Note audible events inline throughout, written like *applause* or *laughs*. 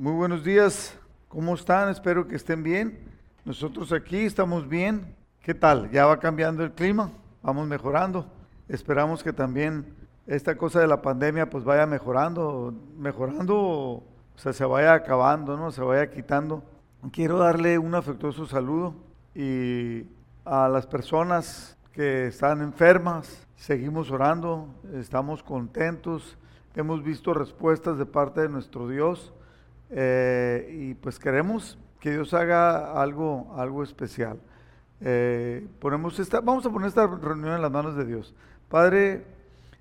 Muy buenos días, ¿cómo están? Espero que estén bien. Nosotros aquí estamos bien. ¿Qué tal? ¿Ya va cambiando el clima? Vamos mejorando. Esperamos que también esta cosa de la pandemia pues vaya mejorando, mejorando, o sea, se vaya acabando, ¿no? Se vaya quitando. Quiero darle un afectuoso saludo y a las personas que están enfermas, seguimos orando, estamos contentos, hemos visto respuestas de parte de nuestro Dios eh, y pues queremos que Dios haga algo, algo especial. Eh, ponemos esta, vamos a poner esta reunión en las manos de Dios. Padre,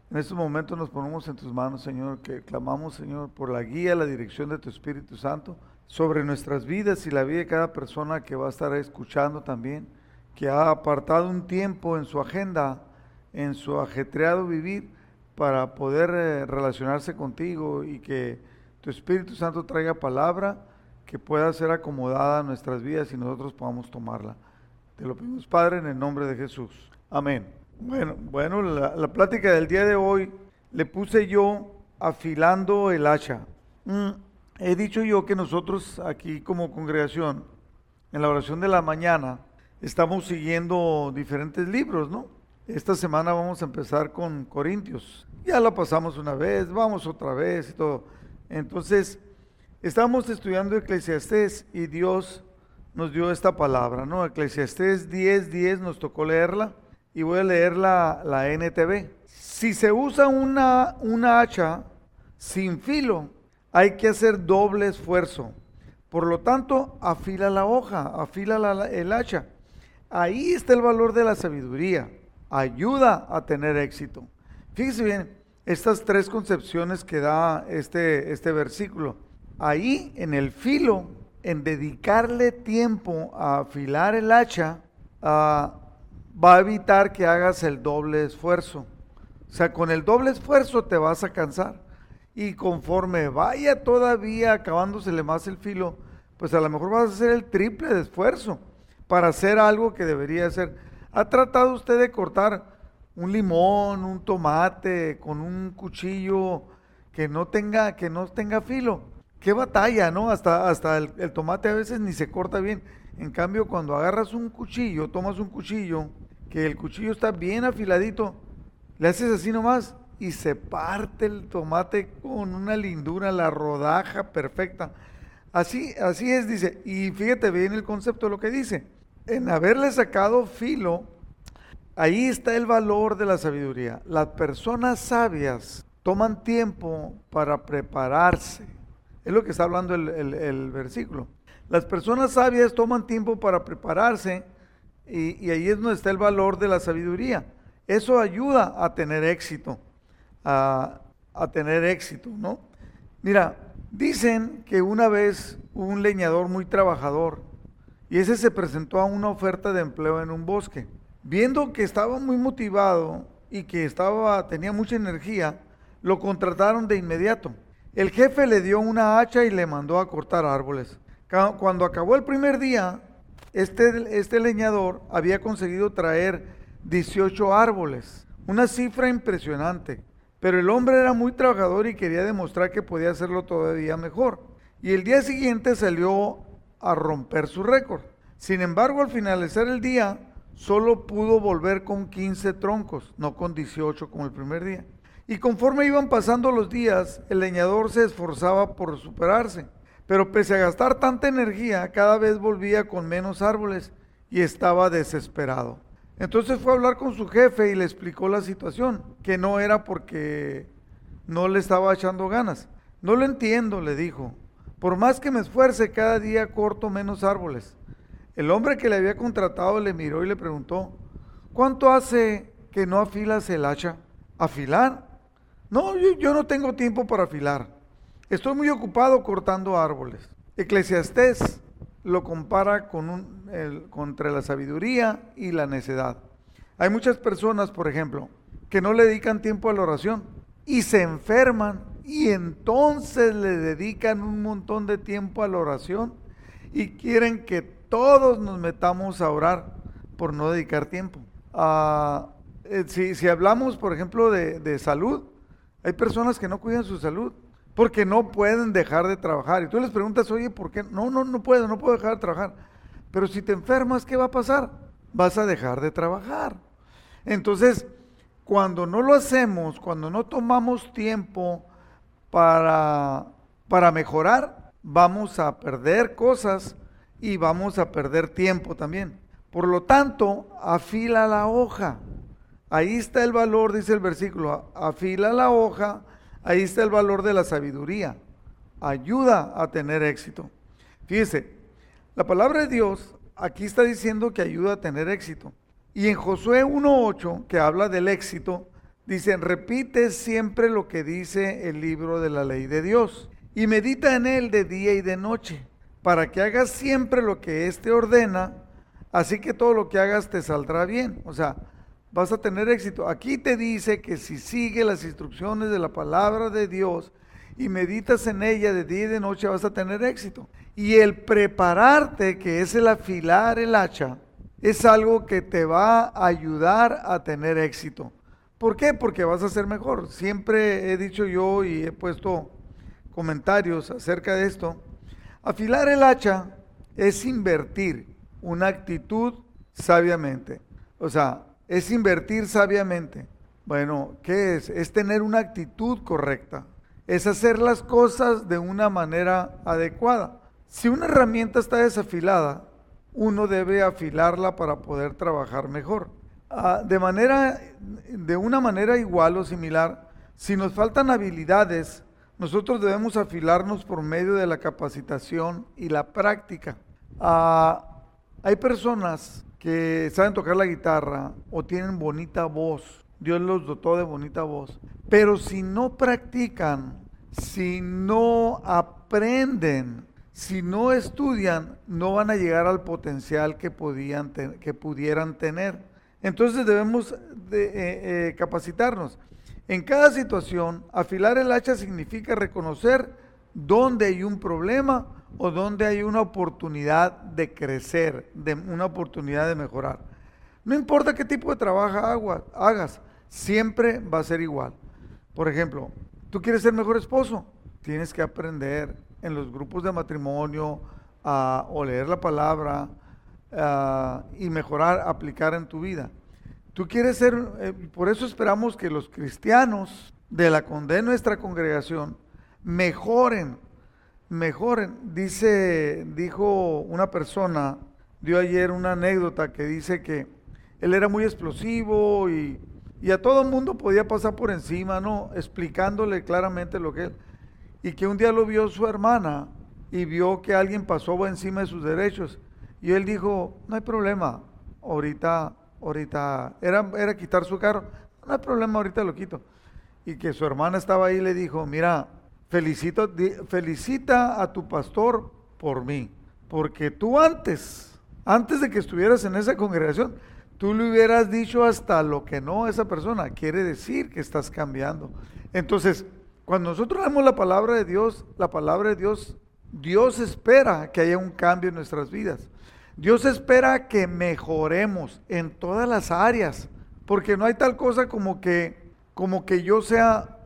en estos momentos nos ponemos en tus manos, Señor, que clamamos, Señor, por la guía, la dirección de tu Espíritu Santo sobre nuestras vidas y la vida de cada persona que va a estar escuchando también, que ha apartado un tiempo en su agenda, en su ajetreado vivir, para poder eh, relacionarse contigo y que tu Espíritu Santo traiga palabra que pueda ser acomodada a nuestras vidas y nosotros podamos tomarla. Te lo pedimos, Padre, en el nombre de Jesús. Amén. Bueno, bueno, la, plática del día de hoy le puse yo afilando el hacha. Mm, he dicho yo que nosotros aquí como congregación, en la oración de la mañana, estamos siguiendo diferentes libros, ¿no? Esta semana vamos a empezar con Corintios. Ya lo pasamos una vez, vamos otra vez y todo. Entonces, estamos estudiando Eclesiastés y Dios nos dio esta palabra, ¿no? Eclesiastés 10, 10 nos tocó leerla y voy a leer la, la NTV. Si se usa una, una hacha sin filo, hay que hacer doble esfuerzo. Por lo tanto, afila la hoja, afila la, el hacha. Ahí está el valor de la sabiduría. Ayuda a tener éxito. Fíjese bien, estas tres concepciones que da este, este versículo. Ahí en el filo, en dedicarle tiempo a afilar el hacha, ah, va a evitar que hagas el doble esfuerzo. O sea, con el doble esfuerzo te vas a cansar. Y conforme vaya todavía acabándosele más el filo, pues a lo mejor vas a hacer el triple de esfuerzo para hacer algo que debería hacer. ¿Ha tratado usted de cortar un limón, un tomate, con un cuchillo que no tenga, que no tenga filo. Qué batalla, ¿no? Hasta, hasta el, el, tomate a veces ni se corta bien. En cambio, cuando agarras un cuchillo, tomas un cuchillo, que el cuchillo está bien afiladito, le haces así nomás y se parte el tomate con una lindura, la rodaja perfecta. Así, así es, dice. Y fíjate bien el concepto de lo que dice. En haberle sacado filo, Ahí está el valor de la sabiduría. Las personas sabias toman tiempo para prepararse. Es lo que está hablando el, versículo. Las personas sabias toman tiempo para prepararse y, ahí es donde está el valor de la sabiduría. Eso ayuda a tener éxito, a, a tener éxito, ¿no? Mira, dicen que una vez un leñador muy trabajador y ese se presentó a una oferta de empleo en un bosque. Viendo que estaba muy motivado y que estaba, tenía mucha energía, lo contrataron de inmediato. El jefe le dio una hacha y le mandó a cortar árboles. Cuando acabó el primer día, este, este leñador había conseguido traer 18 árboles, una cifra impresionante. Pero el hombre era muy trabajador y quería demostrar que podía hacerlo todavía mejor. Y el día siguiente salió a romper su récord. Sin embargo, al finalizar el día, solo pudo volver con 15 troncos, no con 18 como el primer día. Y conforme iban pasando los días, el leñador se esforzaba por superarse, pero pese a gastar tanta energía, cada vez volvía con menos árboles y estaba desesperado. Entonces fue a hablar con su jefe y le explicó la situación, que no era porque no le estaba echando ganas. No lo entiendo, le dijo. Por más que me esfuerce, cada día corto menos árboles. El hombre que le había contratado le miró y le preguntó, ¿cuánto hace que no afilas el hacha? ¿Afilar? No, yo, no tengo tiempo para afilar. Estoy muy ocupado cortando árboles. Eclesiastés lo compara con un, el, contra la sabiduría y la necedad. Hay muchas personas, por ejemplo, que no le dedican tiempo a la oración y se enferman y entonces le dedican un montón de tiempo a la oración y quieren que todos nos metamos a orar por no dedicar tiempo. Ah, eh, si, hablamos, por ejemplo, de, salud, hay personas que no cuidan su salud. porque no pueden dejar de trabajar. Y tú les preguntas, oye, ¿por qué? No, no, no puedo, no puedo dejar de trabajar. Pero si te enfermas, ¿qué va a pasar? Vas a dejar de trabajar. Entonces, cuando no lo hacemos, cuando no tomamos tiempo para, para mejorar, vamos a perder cosas y vamos a perder tiempo también. Por lo tanto, afila la hoja. Ahí está el valor, dice el versículo, afila la hoja, ahí está el valor de la sabiduría. Ayuda a tener éxito. Fíjese, la palabra de Dios aquí está diciendo que ayuda a tener éxito. Y en Josué 1.8, que habla del éxito, dice, repite siempre lo que dice el libro de la ley de Dios y medita en él de día y de noche, para que hagas siempre lo que éste ordena, así que todo lo que hagas te saldrá bien. O sea, vas a tener éxito. Aquí te dice que si sigue las instrucciones de la palabra de Dios y meditas en ella de día y de noche, vas a tener éxito. Y el prepararte, que es el afilar el hacha, es algo que te va a ayudar a tener éxito. ¿Por qué? Porque vas a ser mejor. Siempre he dicho yo y he puesto comentarios acerca de esto. Afilar el hacha es invertir una actitud sabiamente. O sea, es invertir sabiamente. Bueno, ¿qué es? Es tener una actitud correcta. Es hacer las cosas de una manera adecuada. Si una herramienta está desafilada, uno debe afilarla para poder trabajar mejor. Ah, de, manera, de una manera igual o similar, si nos faltan habilidades, nosotros debemos afilarnos por medio de la capacitación y la práctica. Ah, hay personas que saben tocar la guitarra o tienen bonita voz, Dios los dotó de bonita voz, pero si no practican, si no aprenden si no estudian, no van a llegar al potencial que, podían que pudieran tener. Entonces debemos de, eh, eh, capacitarnos. En cada situación, afilar el hacha significa reconocer dónde hay un problema o dónde hay una oportunidad de crecer, de una oportunidad de mejorar. No importa qué tipo de trabajo hagas, siempre va a ser igual. Por ejemplo, tú quieres ser mejor esposo, tienes que aprender en los grupos de matrimonio o leer la palabra y mejorar, aplicar en tu vida. Tú quieres ser, eh, por eso esperamos que los cristianos de la de nuestra congregación mejoren, mejoren. Dice, dijo una persona, dio ayer una anécdota que dice que él era muy explosivo y, y a todo el mundo podía pasar por encima, ¿no? Explicándole claramente lo que él y que un día lo vio su hermana y vio que alguien pasó encima de sus derechos. Y él dijo, no hay problema, ahorita, ahorita, era, era quitar su carro, no hay problema, ahorita lo quito. Y que su hermana estaba ahí y le dijo, mira, felicito, felicita a tu pastor por mí, porque tú antes, antes de que estuvieras en esa congregación, tú le hubieras dicho hasta lo que no a esa persona, quiere decir que estás cambiando. Entonces, cuando nosotros leemos la palabra de Dios, la palabra de Dios, Dios espera que haya un cambio en nuestras vidas. Dios espera que mejoremos en todas las áreas, porque no hay tal cosa como que como que yo sea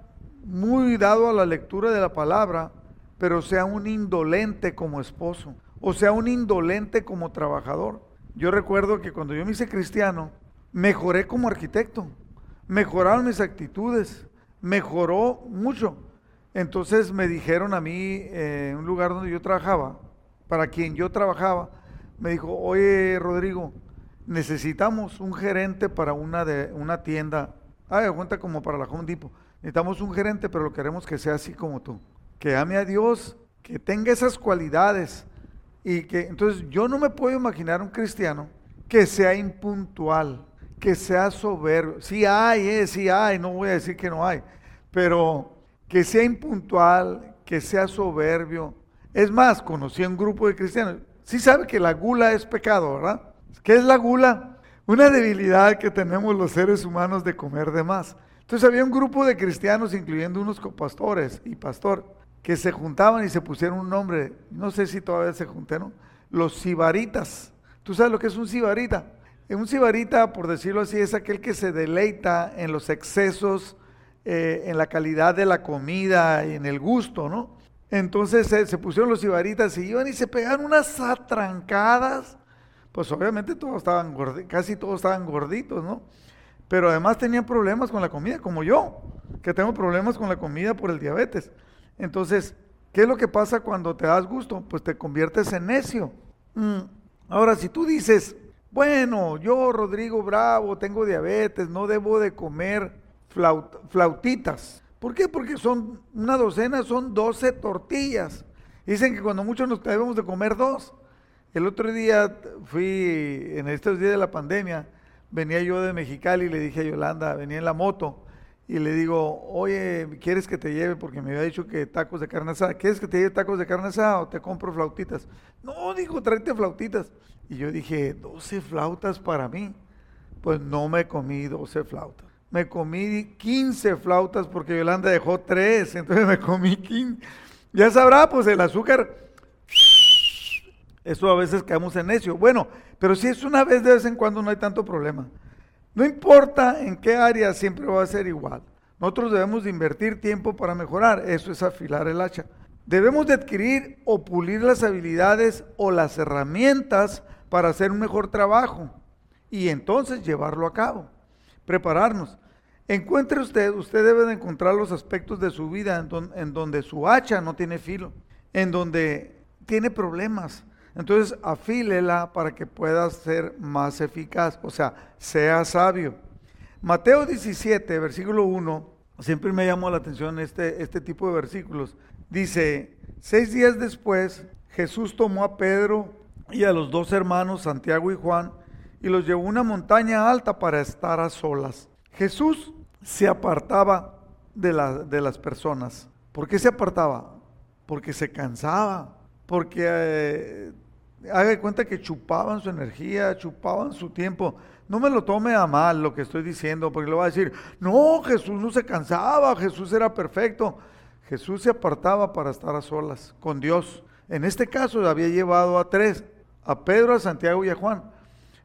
muy dado a la lectura de la palabra, pero sea un indolente como esposo, o sea un indolente como trabajador. Yo recuerdo que cuando yo me hice cristiano, mejoré como arquitecto, mejoraron mis actitudes, mejoró mucho. Entonces me dijeron a mí, eh, en un lugar donde yo trabajaba, para quien yo trabajaba, me dijo, oye Rodrigo, necesitamos un gerente para una, de, una tienda, ah, cuenta como para la Home Depot, necesitamos un gerente, pero lo queremos que sea así como tú, que ame a Dios, que tenga esas cualidades, y que entonces yo no me puedo imaginar un cristiano que sea impuntual, que sea soberbio. Sí hay, eh, sí hay, no voy a decir que no hay, pero que sea impuntual, que sea soberbio. Es más, conocí a un grupo de cristianos. Sí sabe que la gula es pecado, ¿verdad? ¿Qué es la gula? Una debilidad que tenemos los seres humanos de comer de más. Entonces había un grupo de cristianos, incluyendo unos pastores y pastor, que se juntaban y se pusieron un nombre, no sé si todavía se juntaron, los sibaritas. ¿Tú sabes lo que es un sibarita? Un sibarita, por decirlo así, es aquel que se deleita en los excesos eh, en la calidad de la comida y en el gusto, ¿no? Entonces se pusieron los ibaritas y iban y se pegaron unas atrancadas. Pues obviamente todos estaban casi todos estaban gorditos, ¿no? Pero además tenían problemas con la comida, como yo, que tengo problemas con la comida por el diabetes. Entonces, ¿qué es lo que pasa cuando te das gusto? Pues te conviertes en necio. Mm. Ahora, si tú dices, bueno, yo, Rodrigo Bravo, tengo diabetes, no debo de comer flautitas. ¿Por qué? Porque son una docena, son 12 tortillas. Dicen que cuando mucho nos debemos de comer dos. El otro día fui, en estos días de la pandemia, venía yo de Mexicali y le dije a Yolanda, venía en la moto, y le digo, oye, ¿quieres que te lleve? Porque me había dicho que tacos de carne asada. ¿Quieres que te lleve tacos de carne asada o te compro flautitas? No, dijo, tráete flautitas. Y yo dije, 12 flautas para mí. Pues no me comí 12 flautas. Me comí 15 flautas porque Yolanda dejó 3, entonces me comí 15. Ya sabrá, pues el azúcar, eso a veces caemos en necio. Bueno, pero si es una vez de vez en cuando no hay tanto problema. No importa en qué área, siempre va a ser igual. Nosotros debemos de invertir tiempo para mejorar, eso es afilar el hacha. Debemos de adquirir o pulir las habilidades o las herramientas para hacer un mejor trabajo y entonces llevarlo a cabo. Prepararnos. Encuentre usted, usted debe de encontrar los aspectos de su vida en, donde su hacha no tiene filo, en donde tiene problemas, entonces, afílela para que pueda ser más eficaz, o sea, sea sabio. Mateo 17, versículo 1, siempre me llamó la atención este, este tipo de versículos. Dice, seis días después, Jesús tomó a Pedro y a los dos hermanos, Santiago y Juan, y los llevó a una montaña alta para estar a solas. Jesús se apartaba de, de las personas. ¿Por qué se apartaba? Porque se cansaba porque eh, haga cuenta que chupaban su energía, chupaban su tiempo. No me lo tome a mal lo que estoy diciendo, porque le va a decir, no, Jesús no se cansaba, Jesús era perfecto. Jesús se apartaba para estar a solas con Dios. En este caso había llevado a tres, a Pedro, a Santiago y a Juan.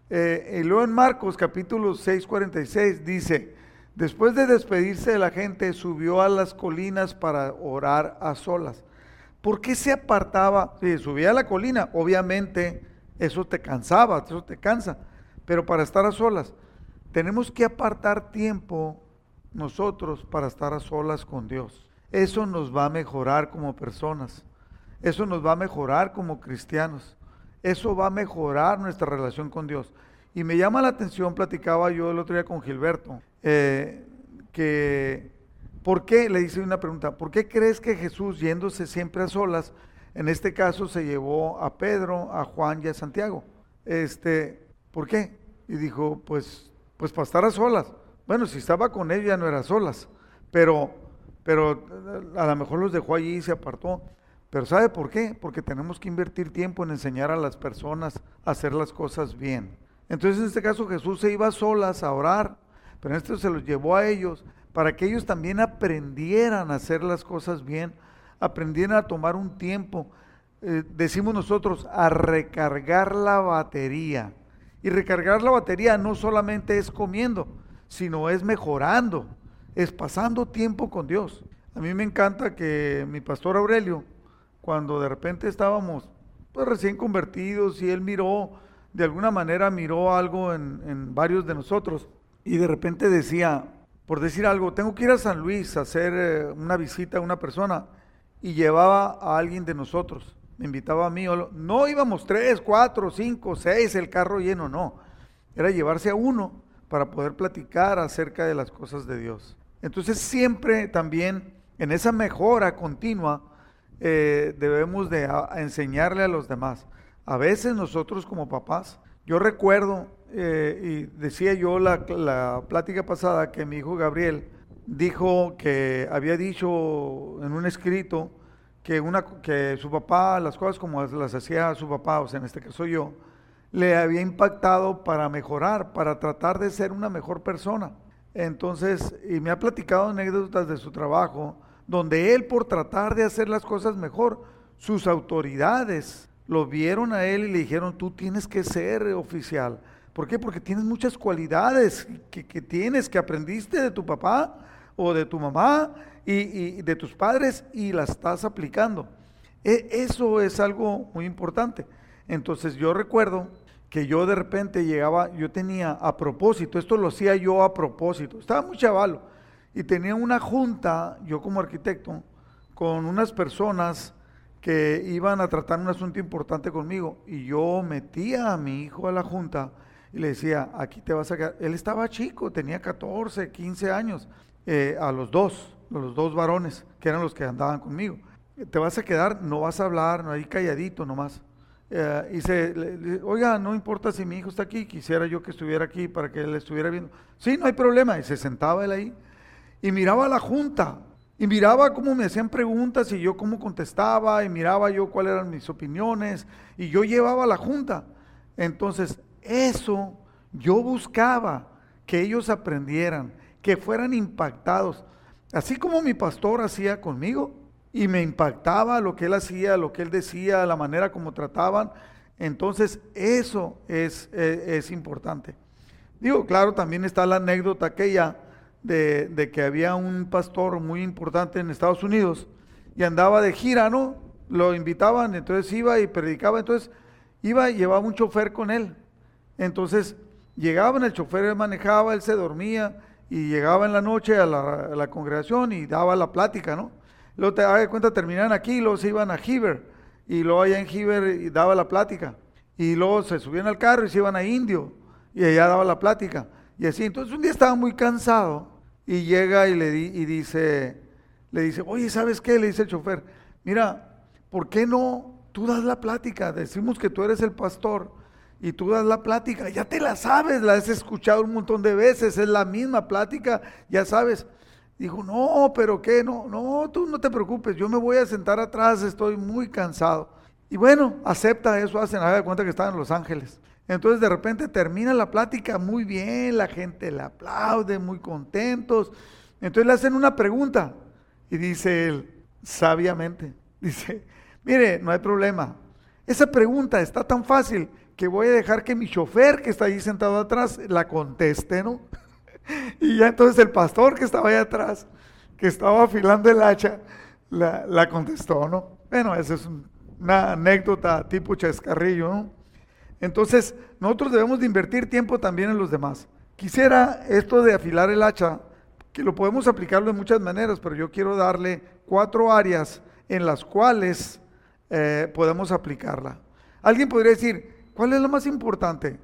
Eh, y luego en Marcos capítulo 6, 46 dice, después de despedirse de la gente, subió a las colinas para orar a solas. ¿Por qué se apartaba? Si subía a la colina, obviamente eso te cansaba, eso te cansa, pero para estar a solas, tenemos que apartar tiempo nosotros para estar a solas con Dios. Eso nos va a mejorar como personas, eso nos va a mejorar como cristianos, eso va a mejorar nuestra relación con Dios. Y me llama la atención, platicaba yo el otro día con Gilberto, eh, que ¿Por qué? Le hice una pregunta. ¿Por qué crees que Jesús, yéndose siempre a solas, en este caso se llevó a Pedro, a Juan y a Santiago? Este, ¿por qué? Y dijo, pues, pues para estar a solas. Bueno, si estaba con él ya no era a solas, pero, pero a lo mejor los dejó allí y se apartó. Pero ¿sabe por qué? Porque tenemos que invertir tiempo en enseñar a las personas a hacer las cosas bien. Entonces en este caso Jesús se iba a solas a orar, pero en este se los llevó a ellos para que ellos también aprendieran a hacer las cosas bien, aprendieran a tomar un tiempo, eh, decimos nosotros, a recargar la batería. Y recargar la batería no solamente es comiendo, sino es mejorando, es pasando tiempo con Dios. A mí me encanta que mi pastor Aurelio, cuando de repente estábamos pues, recién convertidos y él miró, de alguna manera miró algo en, en varios de nosotros y de repente decía, por decir algo, tengo que ir a San Luis a hacer eh, una visita a una persona y llevaba a alguien de nosotros, me invitaba a mí, no íbamos tres, cuatro, cinco, seis, el carro lleno, no, era llevarse a uno para poder platicar acerca de las cosas de Dios. Entonces siempre también en esa mejora continua eh, debemos de enseñarle a los demás. A veces nosotros como papás, yo recuerdo eh, y decía yo la, la plática pasada que mi hijo Gabriel dijo que había dicho en un escrito que, una, que su papá, las cosas como las hacía su papá, o sea, en este caso yo, le había impactado para mejorar, para tratar de ser una mejor persona. Entonces, y me ha platicado anécdotas de su trabajo, donde él por tratar de hacer las cosas mejor, sus autoridades lo vieron a él y le dijeron, tú tienes que ser oficial, ¿Por qué? Porque tienes muchas cualidades que, tienes, que aprendiste de tu papá o de tu mamá y, de tus padres y la estás aplicando. E, eso es algo muy importante. Entonces yo recuerdo que yo de repente llegaba, yo tenía a propósito, esto lo hacía yo a propósito, estaba muy chavalo y tenía una junta, yo como arquitecto, con unas personas que iban a tratar un asunto importante conmigo y yo metía a mi hijo a la junta y le decía, aquí te vas a quedar. Él estaba chico, tenía 14, 15 años, eh, a los dos, los dos varones, que eran los que andaban conmigo. Te vas a quedar, no vas a hablar, no ahí calladito nomás. Eh, y se, oiga, no importa si mi hijo está aquí, quisiera yo que estuviera aquí para que él estuviera viendo. Sí, no hay problema. Y se sentaba él ahí y miraba a la junta y miraba cómo me hacían preguntas y yo cómo contestaba y miraba yo cuáles eran mis opiniones y yo llevaba la junta. Entonces, eso yo buscaba que ellos aprendieran, que fueran impactados, así como mi pastor hacía conmigo y me impactaba lo que él hacía, lo que él decía, la manera como trataban. Entonces, eso es, e, es, importante. Digo, claro, también está la anécdota aquella de, que había un pastor muy importante en Estados Unidos y andaba de gira, ¿no? Lo invitaban, entonces iba y predicaba, entonces iba y llevaba un chofer con él. Entonces llegaban, el chofer manejaba, él se dormía y llegaba en la noche a la, congregación y daba la plática, ¿no? Luego te das cuenta, terminaban aquí, luego se iban a Heber y luego allá en Heber y daba la plática. Y luego se subían al carro y se iban a Indio y allá daba la plática. Y así, entonces un día estaba muy cansado y llega y le y dice, le dice, oye, ¿sabes qué? Le dice el chofer, mira, ¿por qué no tú das la plática? Decimos que tú eres el pastor y tú das la plática, ya te la sabes, la has escuchado un montón de veces, es la misma plática, ya sabes. Dijo, no, pero qué, no, no, tú no te preocupes, yo me voy a sentar atrás, estoy muy cansado. Y bueno, acepta eso, hacen, a de cuenta que estaba en Los Ángeles. Entonces de repente termina la plática muy bien, la gente le aplaude, muy contentos. Entonces le hacen una pregunta y dice él, sabiamente, dice, mire, no hay problema. Esa pregunta está tan fácil que voy a dejar que mi chofer que está ahí sentado atrás la conteste, ¿no? *laughs* y ya entonces el pastor que estaba ahí atrás, que estaba afilando el hacha, la, contestó, ¿no? Bueno, esa es una anécdota tipo chascarrillo, ¿no? Entonces, nosotros debemos de invertir tiempo también en los demás. Quisiera esto de afilar el hacha, que lo podemos aplicarlo de muchas maneras, pero yo quiero darle cuatro áreas en las cuales eh, podemos aplicarla. Alguien podría decir, ¿Cuál es lo más importante?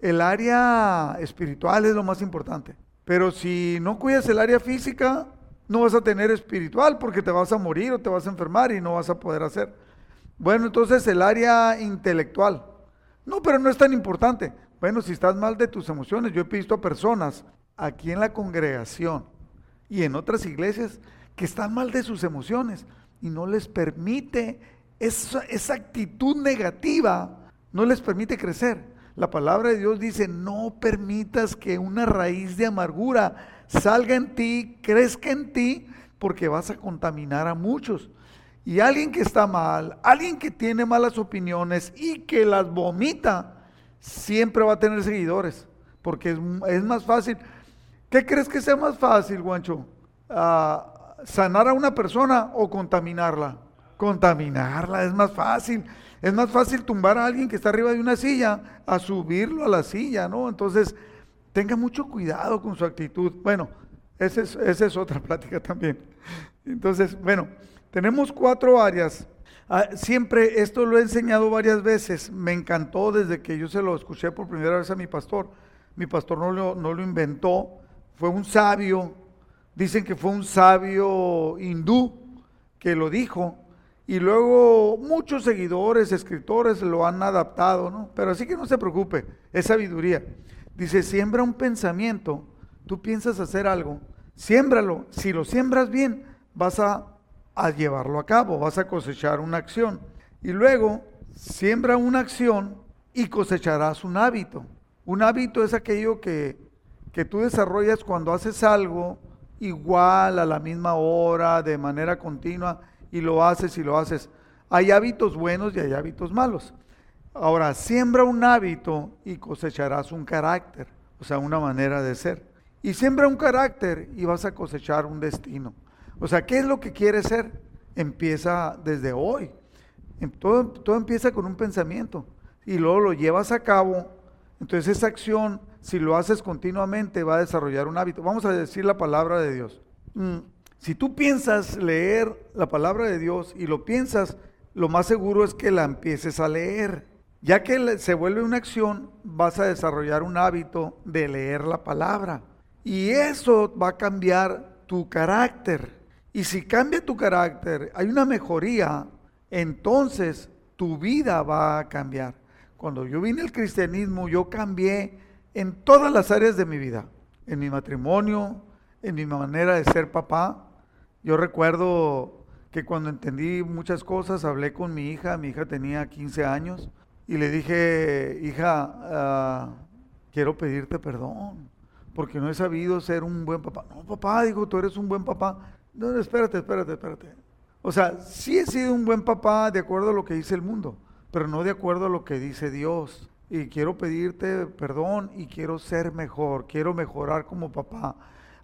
El área espiritual es lo más importante. Pero si no cuidas el área física, no vas a tener espiritual porque te vas a morir o te vas a enfermar y no vas a poder hacer. Bueno, entonces el área intelectual. No, pero no es tan importante. Bueno, si estás mal de tus emociones, yo he visto a personas aquí en la congregación y en otras iglesias que están mal de sus emociones y no les permite esa, actitud negativa no les permite crecer. La palabra de Dios dice, no permitas que una raíz de amargura salga en ti, crezca en ti, porque vas a contaminar a muchos. Y alguien que está mal, alguien que tiene malas opiniones y que las vomita, siempre va a tener seguidores, porque es, más fácil. ¿Qué crees que sea más fácil, Guancho? Ah, ¿Sanar a una persona o contaminarla? Contaminarla es más fácil. Es más fácil tumbar a alguien que está arriba de una silla a subirlo a la silla, ¿no? Entonces, tenga mucho cuidado con su actitud. Bueno, esa es, esa es otra *laughs* plática también. Entonces, bueno, tenemos cuatro áreas. Ah, siempre, esto lo he enseñado varias veces, me encantó desde que yo se lo escuché por primera vez a mi pastor. Mi pastor no lo, no lo inventó, fue un sabio, dicen que fue un sabio hindú que lo dijo, y luego muchos seguidores, escritores lo han adaptado, ¿no? Pero así que no se preocupe, es sabiduría. Dice, siembra un pensamiento, tú piensas hacer algo, siémbralo. Si lo siembras bien, vas a, llevarlo a cabo, vas a cosechar una acción. Y luego, siembra una acción y cosecharás un hábito. Un hábito es aquello que, que tú desarrollas cuando haces algo igual, a la misma hora, de manera continua y lo haces y lo haces. Hay hábitos buenos y hay hábitos malos. Ahora, siembra un hábito y cosecharás un carácter, o sea, una manera de ser. Y siembra un carácter y vas a cosechar un destino. O sea, ¿qué es lo que quieres ser? Empieza desde hoy. Em, todo, todo empieza con un pensamiento y luego lo llevas a cabo. Entonces esa acción, si lo haces continuamente, va a desarrollar un hábito. Vamos a decir la palabra de Dios. Mm, si tú piensas leer la palabra de Dios y lo piensas, lo más seguro es que la empieces a leer. Ya que se vuelve una acción, vas a desarrollar un hábito de leer la palabra. Y eso va a cambiar tu carácter. Y si cambia tu carácter, hay una mejoría, entonces tu vida va a cambiar. Cuando yo vine al cristianismo, yo cambié en todas las áreas de mi vida. En mi matrimonio, en mi manera de ser papá. Yo recuerdo que cuando entendí muchas cosas, hablé con mi hija, mi hija tenía 15 años, y le dije, hija, ah, quiero pedirte perdón, porque no he sabido ser un buen papá. No, papá, digo, tú eres un buen papá. No, espérate, espérate, espérate. O sea, sí he sido un buen papá de acuerdo a lo que dice el mundo, pero no de acuerdo a lo que dice Dios. Y quiero pedirte perdón y quiero ser mejor, quiero mejorar como papá.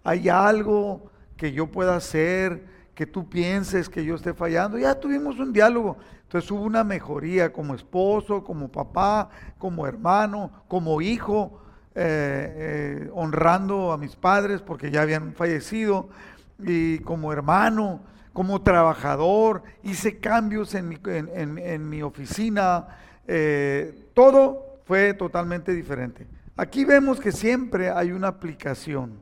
Hay algo que yo pueda hacer, que tú pienses que yo esté fallando. Ya tuvimos un diálogo. Entonces hubo una mejoría como esposo, como papá, como hermano, como hijo, eh, eh, honrando a mis padres porque ya habían fallecido, y como hermano, como trabajador, hice cambios en mi, en, mi oficina, eh, todo fue totalmente diferente. Aquí vemos que siempre hay una aplicación.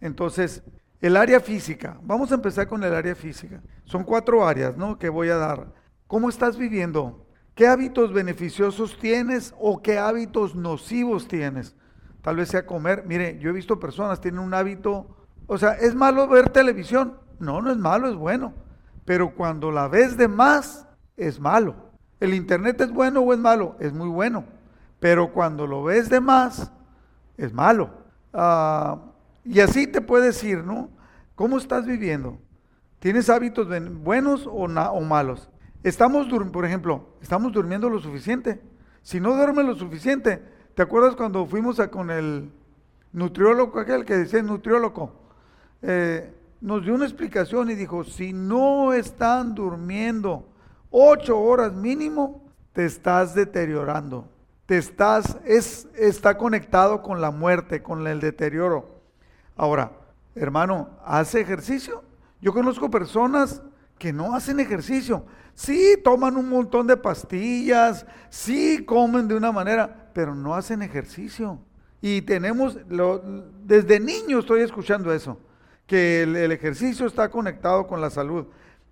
Entonces, el área física, vamos a empezar con el área física. Son cuatro áreas, ¿no? Que voy a dar. ¿Cómo estás viviendo? ¿Qué hábitos beneficiosos tienes o qué hábitos nocivos tienes? Tal vez sea comer. Mire, yo he visto personas tienen un hábito, o sea, ¿es malo ver televisión? No, no es malo, es bueno. Pero cuando la ves de más, es malo. ¿El internet es bueno o es malo? Es muy bueno. Pero cuando lo ves de más, es malo. Ah, y así te puedes ir, ¿no? ¿Cómo estás viviendo? ¿Tienes hábitos buenos o, o malos? Estamos, por ejemplo, estamos durmiendo lo suficiente. Si no duermes lo suficiente, ¿te acuerdas cuando fuimos a, con el nutriólogo, aquel que decía nutriólogo? Eh, nos dio una explicación y dijo, si no están durmiendo ocho horas mínimo, te estás deteriorando. Te estás, es, está conectado con la muerte, con el deterioro. Ahora, hermano, ¿hace ejercicio? Yo conozco personas que no hacen ejercicio. Sí, toman un montón de pastillas, sí comen de una manera, pero no hacen ejercicio. Y tenemos, desde niño estoy escuchando eso, que el, ejercicio está conectado con la salud.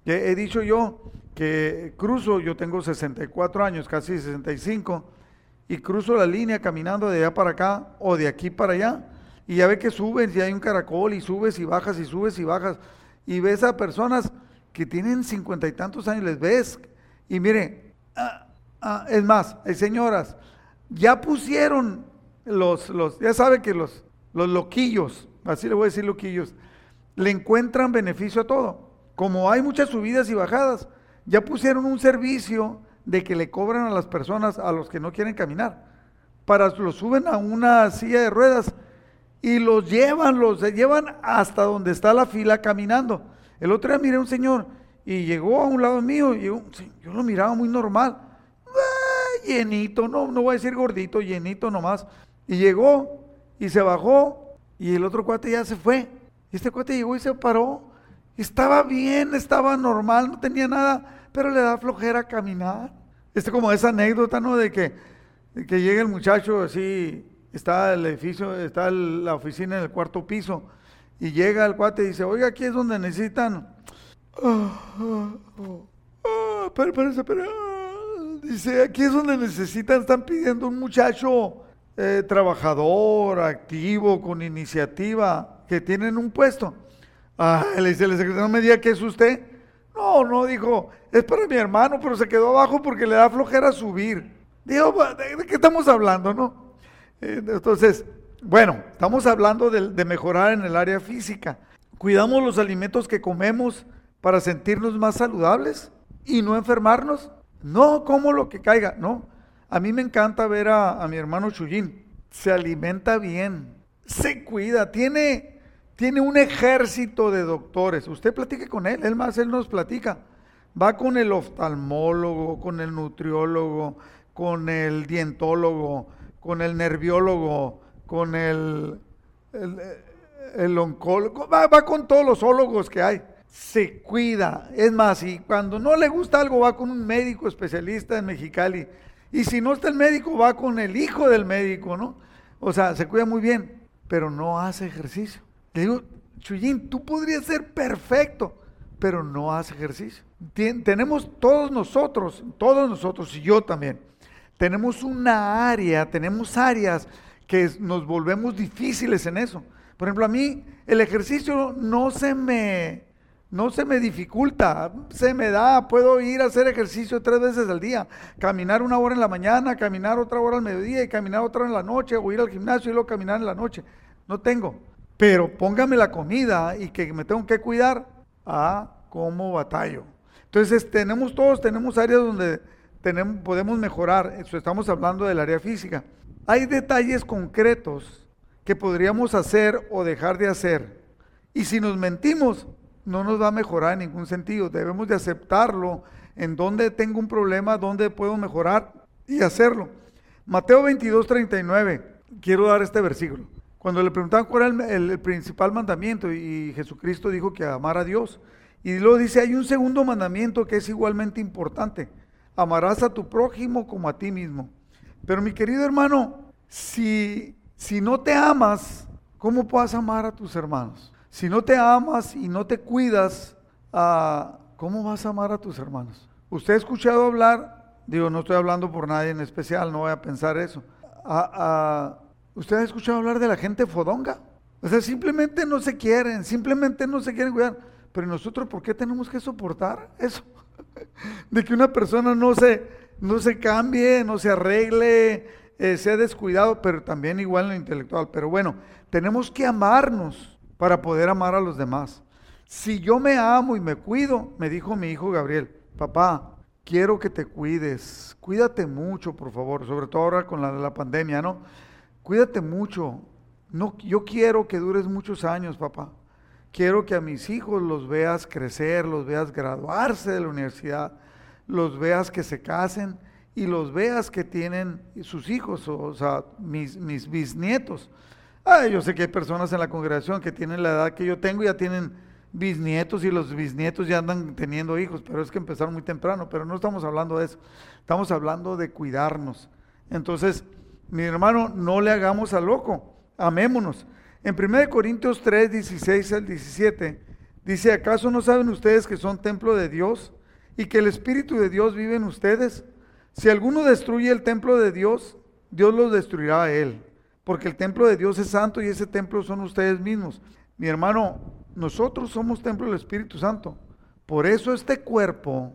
He, dicho yo que cruzo, yo tengo 64 años, casi 65, y cruzo la línea caminando de allá para acá o de aquí para allá, y ya ve que subes y hay un caracol y subes y bajas y subes y bajas, y ves a personas que tienen cincuenta y tantos años, les ves. Y mire, ah, ah, es más, hay señoras, ya pusieron los, los, ya sabe que los, los loquillos, así le voy a decir loquillos, le encuentran beneficio a todo. Como hay muchas subidas y bajadas, ya pusieron un servicio de que le cobran a las personas, a los que no quieren caminar, para los suben a una silla de ruedas y los llevan, los llevan hasta donde está la fila caminando. El otro día miré a un señor y llegó a un lado mío y yo, lo miraba muy normal. Ah, llenito, no, no voy a decir gordito, llenito nomás. Y llegó y se bajó y el otro cuate ya se fue. Y este cuate llegó y se paró. Estaba bien, estaba normal, no tenía nada, pero le da flojera caminar. Este como esa anécdota, ¿no? De que, que llega el muchacho así, está el edificio, está la oficina en el cuarto piso y llega el cuate y dice, oiga, aquí es donde necesitan... Ah, dice, aquí es donde necesitan, están pidiendo un muchacho eh, trabajador, activo, con iniciativa, que tienen un puesto. Ah, le dice el secretario, no me diga que es usted. No, no, dijo, es para mi hermano, pero se quedó abajo porque le da flojera subir. Digo, ¿de qué estamos hablando, no? Eh, entonces, bueno, estamos hablando de, mejorar en el área física. ¿Cuidamos los alimentos que comemos para sentirnos más saludables y no enfermarnos? No como lo que caiga, no. A mí me encanta ver a, mi hermano Chuyín. Se alimenta bien, se cuida, tiene tiene un ejército de doctores. Usted platique con él, él más, él nos platica. Va con el oftalmólogo, con el nutriólogo, con el dientólogo, con el nerviólogo, con el, el, oncólogo, va, va, con todos los ólogos que hay. Se cuida. Es más, y cuando no le gusta algo, va con un médico especialista en Mexicali. Y si no está el médico, va con el hijo del médico, ¿no? O sea, se cuida muy bien, pero no hace ejercicio. Le digo, Chuyín, tú podrías ser perfecto, pero no hace ejercicio. tenemos todos nosotros, todos nosotros y yo también, tenemos una área, tenemos áreas que nos volvemos difíciles en eso. Por ejemplo, a mí el ejercicio no se me, no se me dificulta, se me da, puedo ir a hacer ejercicio tres veces al día, caminar una hora en la mañana, caminar otra hora al mediodía y caminar otra en la noche, o ir al gimnasio y luego caminar en la noche. No tengo. Pero póngame la comida y que me tengo que cuidar, a cómo batallo. Entonces tenemos todos, tenemos áreas donde tenemos, podemos mejorar. Estamos hablando del área física. Hay detalles concretos que podríamos hacer o dejar de hacer. Y si nos mentimos, no nos va a mejorar en ningún sentido. Debemos de aceptarlo en donde tengo un problema, donde puedo mejorar y hacerlo. Mateo 22, 39. Quiero dar este versículo. Cuando le preguntaban cuál era el, principal mandamiento y Jesucristo dijo que amar a Dios. Y luego dice, hay un segundo mandamiento que es igualmente importante. Amarás a tu prójimo como a ti mismo. Pero mi querido hermano, si, si no te amas, ¿cómo puedes amar a tus hermanos? Si no te amas y no te cuidas, ah, ¿cómo vas a amar a tus hermanos? ¿Usted ha escuchado hablar? Digo, no estoy hablando por nadie en especial, no voy a pensar eso. ¿Usted ha escuchado hablar de la gente fodonga? O sea, simplemente no se quieren, simplemente no se quieren cuidar. Pero nosotros, ¿por qué tenemos que soportar eso? *laughs* De que una persona no se, no se cambie, no se arregle, eh, sea descuidado, pero también igual en lo intelectual. Pero bueno, tenemos que amarnos para poder amar a los demás. Si yo me amo y me cuido, me dijo mi hijo Gabriel, papá, quiero que te cuides, cuídate mucho, por favor, sobre todo ahora con la, la pandemia, ¿no? Cuídate mucho. No, yo quiero que dures muchos años, papá. Quiero que a mis hijos los veas crecer, los veas graduarse de la universidad, los veas que se casen y los veas que tienen sus hijos, o, sea, mis, mis bisnietos. Ah, yo sé que hay personas en la congregación que tienen la edad que yo tengo y ya tienen bisnietos y los bisnietos ya andan teniendo hijos, pero es que empezaron muy temprano, pero no estamos hablando de eso, estamos hablando de cuidarnos. Entonces, mi hermano, no le hagamos a loco, amémonos. En 1 Corintios 3, 16 al 17, dice, ¿acaso no saben ustedes que son templo de Dios y que el Espíritu de Dios vive en ustedes? Si alguno destruye el templo de Dios, Dios lo destruirá a él, porque el templo de Dios es santo y ese templo son ustedes mismos. Mi hermano, nosotros somos templo del Espíritu Santo. Por eso este cuerpo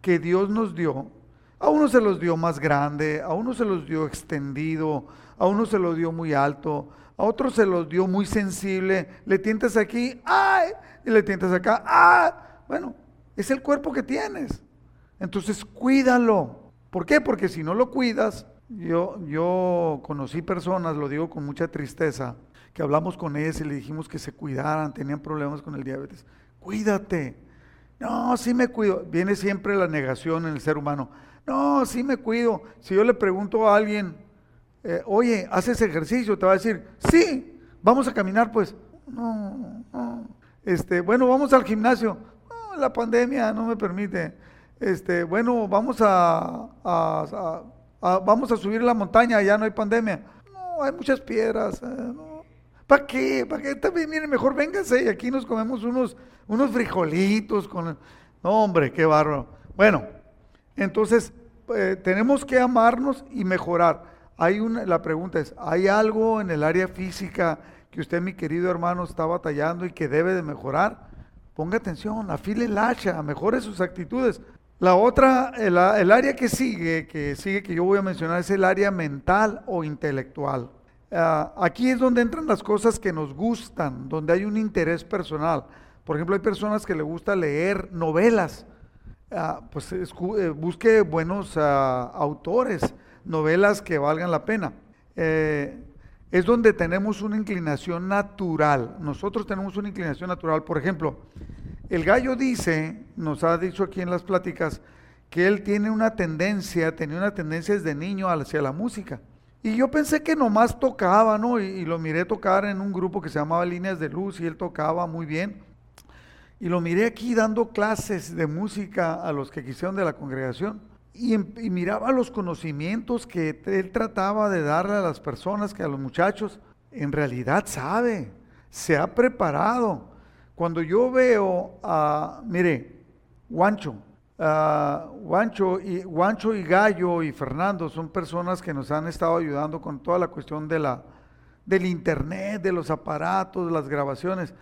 que Dios nos dio a uno se los dio más grande, a uno se los dio extendido, a uno se los dio muy alto, a otro se los dio muy sensible. Le tientas aquí, ¡ay! Y le tientas acá, ¡ay! Bueno, es el cuerpo que tienes. Entonces cuídalo. ¿Por qué? Porque si no lo cuidas, yo, yo conocí personas, lo digo con mucha tristeza, que hablamos con ellas y le dijimos que se cuidaran, tenían problemas con el diabetes. Cuídate. No, sí me cuido. Viene siempre la negación en el ser humano. No, sí me cuido. Si yo le pregunto a alguien, eh, oye, ¿haces ejercicio? Te va a decir, sí, vamos a caminar, pues. No, no. Este, bueno, vamos al gimnasio. No, la pandemia no me permite. Este, bueno, vamos a, vamos a subir la montaña, ya no hay pandemia. No, hay muchas piedras. Eh, ¿Para qué? ¿Para qué? También, miren, mejor vénganse y aquí nos comemos unos, unos frijolitos con... No, hombre, qué barro. Bueno, entonces, eh, tenemos que amarnos y mejorar. Hay una, la pregunta es, ¿hay algo en el área física que usted, mi querido hermano, está batallando y que debe de mejorar? Ponga atención, afile el hacha, mejore sus actitudes. La otra, el, área que sigue, que sigue que yo voy a mencionar, es el área mental o intelectual. Ah, aquí es donde entran las cosas que nos gustan, donde hay un interés personal. Por ejemplo, hay personas que le gusta leer novelas Ah, pues eh, busque buenos ah, autores, novelas que valgan la pena. Eh, es donde tenemos una inclinación natural. Nosotros tenemos una inclinación natural. Por ejemplo, el gallo dice, nos ha dicho aquí en las pláticas, que él tiene una tendencia, tenía una tendencia desde niño hacia la música. Y yo pensé que nomás tocaba, ¿no? Y, lo miré tocar en un grupo que se llamaba Líneas de Luz y él tocaba muy bien. Y lo miré aquí dando clases de música a los que quisieron de la congregación. Y, em, y, miraba los conocimientos que él trataba de darle a las personas, que a los muchachos, en realidad sabe, se ha preparado. Cuando yo veo a, mire, Guancho, Uh, Juancho, y, Juancho y Gallo y Fernando son personas que nos han estado ayudando con toda la cuestión de la, del internet, de los aparatos, de las grabaciones.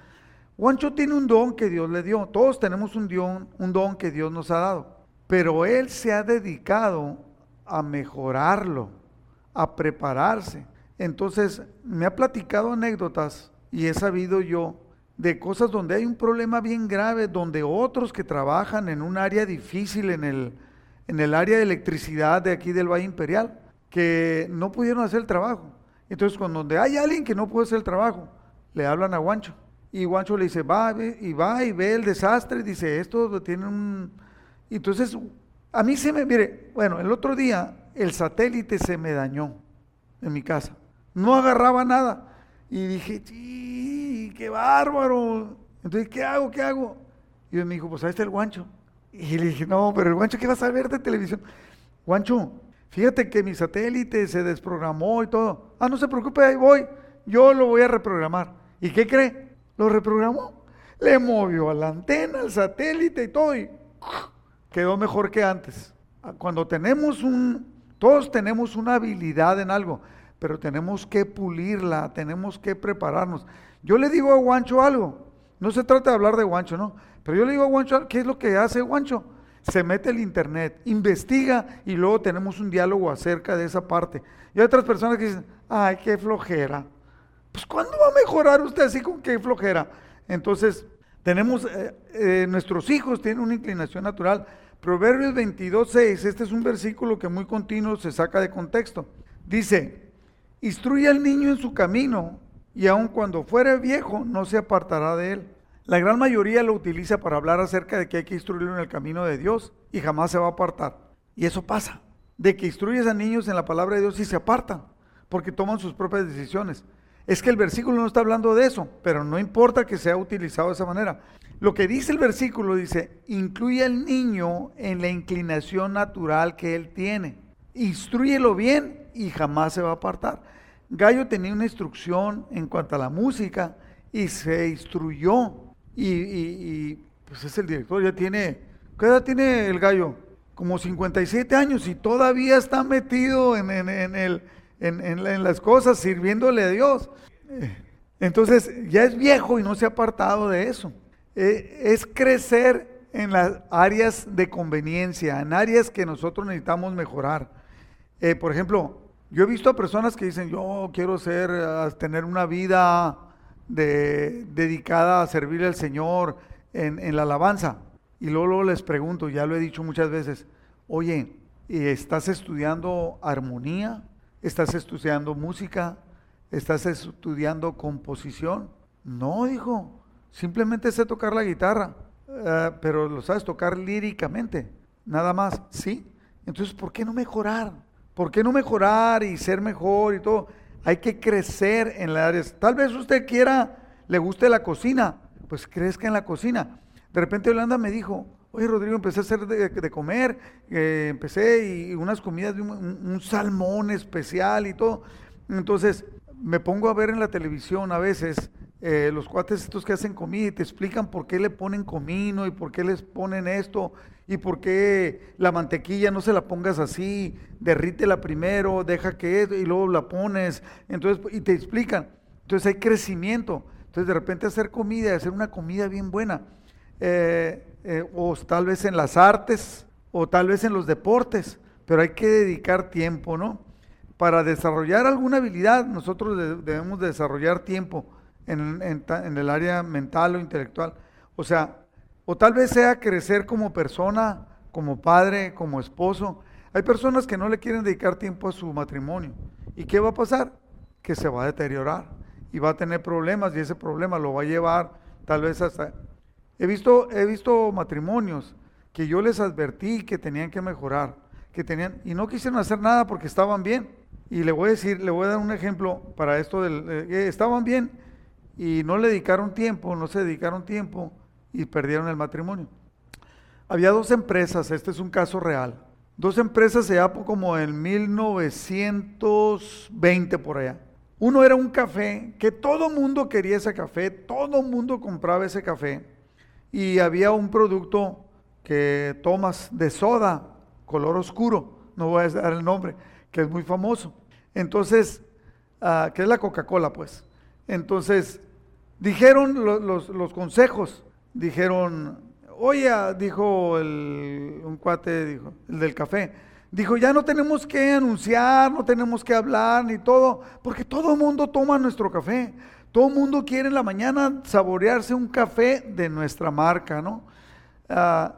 Juancho tiene un don que Dios le dio, todos tenemos un don, un don que Dios nos ha dado, pero él se ha dedicado a mejorarlo, a prepararse. Entonces me ha platicado anécdotas y he sabido yo de cosas donde hay un problema bien grave, donde otros que trabajan en un área difícil, en el, en el área de electricidad de aquí del Valle Imperial, que no pudieron hacer el trabajo. Entonces, cuando donde hay alguien que no puede hacer el trabajo, le hablan a Guancho. Y Guancho le dice, va y va y ve el desastre, dice, esto tiene un... Entonces, a mí se me, mire, bueno, el otro día el satélite se me dañó en mi casa. No agarraba nada. Y dije, qué bárbaro. Entonces, ¿qué hago? ¿Qué hago? Y me dijo, pues ahí está el guancho. Y le dije, no, pero el guancho, ¿qué vas a ver de televisión? Guancho, fíjate que mi satélite se desprogramó y todo. Ah, no se preocupe, ahí voy. Yo lo voy a reprogramar. ¿Y qué cree? Lo reprogramó. Le movió a la antena, al satélite y todo. Y quedó mejor que antes. Cuando tenemos un, todos tenemos una habilidad en algo, pero tenemos que pulirla, tenemos que prepararnos. Yo le digo a Guancho algo, no se trata de hablar de Guancho, ¿no? Pero yo le digo a Guancho, ¿qué es lo que hace Guancho? Se mete el internet, investiga y luego tenemos un diálogo acerca de esa parte. Y hay otras personas que dicen, ay, qué flojera. Pues ¿cuándo va a mejorar usted así con qué flojera? Entonces, tenemos, eh, eh, nuestros hijos tienen una inclinación natural. Proverbios 22, 6, este es un versículo que muy continuo se saca de contexto. Dice, instruye al niño en su camino y aun cuando fuere viejo no se apartará de él. La gran mayoría lo utiliza para hablar acerca de que hay que instruirlo en el camino de Dios y jamás se va a apartar. Y eso pasa, de que instruyes a niños en la palabra de Dios y se apartan, porque toman sus propias decisiones. Es que el versículo no está hablando de eso, pero no importa que sea utilizado de esa manera. Lo que dice el versículo dice, incluye al niño en la inclinación natural que él tiene. Instruyelo bien y jamás se va a apartar. Gallo tenía una instrucción en cuanto a la música y se instruyó. Y, pues es el director, ya tiene, ¿qué edad tiene el gallo? Como 57 años y todavía está metido en, el, en, las cosas, sirviéndole a Dios. Eh, entonces ya es viejo y no se ha apartado de eso. Eh, es crecer en las áreas de conveniencia, en áreas que nosotros necesitamos mejorar. Eh, por ejemplo, yo he visto a personas que dicen, yo quiero ser, tener una vida dedicada a servir al Señor en, la alabanza. Y luego, les pregunto, ya lo he dicho muchas veces, oye, ¿estás estudiando armonía? ¿Estás estudiando música? ¿Estás estudiando composición? No, dijo, simplemente sé tocar la guitarra, eh, pero lo sabes tocar líricamente, nada más, ¿sí? Entonces, ¿por qué no mejorar? ¿Por qué no mejorar y ser mejor y todo? Hay que crecer en las áreas. Tal vez usted quiera, le guste la cocina, pues crezca en la cocina. De repente Yolanda me dijo, oye Rodrigo, empecé a hacer de, comer, eh, empecé y unas comidas de un, salmón especial y todo. Entonces me pongo a ver en la televisión a veces eh, los cuates estos que hacen comida y te explican por qué le ponen comino y por qué les ponen esto y por qué la mantequilla no se la pongas así, derrítela primero, deja que y luego la pones, entonces y te explican. Entonces hay crecimiento. Entonces de repente hacer comida, hacer una comida bien buena, eh, eh, o tal vez en las artes, o tal vez en los deportes, pero hay que dedicar tiempo, ¿no? Para desarrollar alguna habilidad, nosotros debemos desarrollar tiempo en, en el área mental o intelectual. O sea, o tal vez sea crecer como persona, como padre, como esposo. Hay personas que no le quieren dedicar tiempo a su matrimonio. ¿Y qué va a pasar? que se va a deteriorar y va a tener problemas y ese problema lo va a llevar tal vez hasta... He visto, he visto matrimonios que yo les advertí que tenían que mejorar, que tenían, y no quisieron hacer nada porque estaban bien. Y le voy a decir, le voy a dar un ejemplo para esto del, eh, estaban bien y no le dedicaron tiempo, no se dedicaron tiempo y perdieron el matrimonio. Había dos empresas, este es un caso real, dos empresas se como en 1920 por allá. Uno era un café, que todo mundo quería ese café, todo mundo compraba ese café. Y había un producto que tomas de soda, color oscuro, no voy a dar el nombre, que es muy famoso. Entonces, uh, que es la Coca-Cola, pues. Entonces, dijeron los, los, consejos, dijeron, oye, dijo el, un cuate, dijo, el del café, dijo, ya no tenemos que anunciar, no tenemos que hablar ni todo, porque todo el mundo toma nuestro café. Todo el mundo quiere en la mañana saborearse un café de nuestra marca, ¿no? Uh,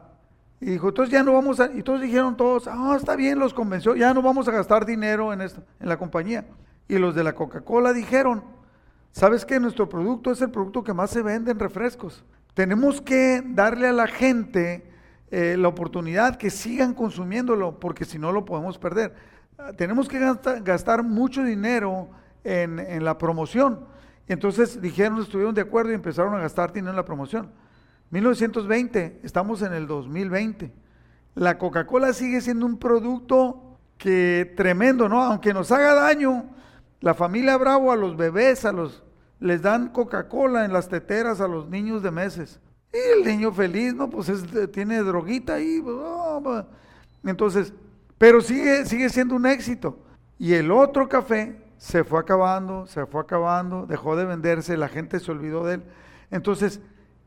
y dijo, entonces ya no vamos a, y todos dijeron todos, ah, está bien, los convenció, ya no vamos a gastar dinero en esto, en la compañía. Y los de la Coca-Cola dijeron, ¿sabes que nuestro producto es el producto que más se vende en refrescos? Tenemos que darle a la gente eh, la oportunidad que sigan consumiéndolo, porque si no lo podemos perder. Ah, tenemos que gastar, mucho dinero en la promoción. Entonces dijeron, estuvieron de acuerdo y empezaron a gastar dinero en la promoción. 1920, estamos en el 2020. La Coca-Cola sigue siendo un producto que tremendo, ¿no? Aunque nos haga daño, la familia Bravo a los bebés, a los les dan Coca-Cola en las teteras a los niños de meses. Y el niño feliz, ¿no? Pues tiene droguita ahí. Pues, pues. Entonces, pero sigue, sigue siendo un éxito. Y el otro café se fue acabando, se fue acabando, dejó de venderse, la gente se olvidó de él. Entonces,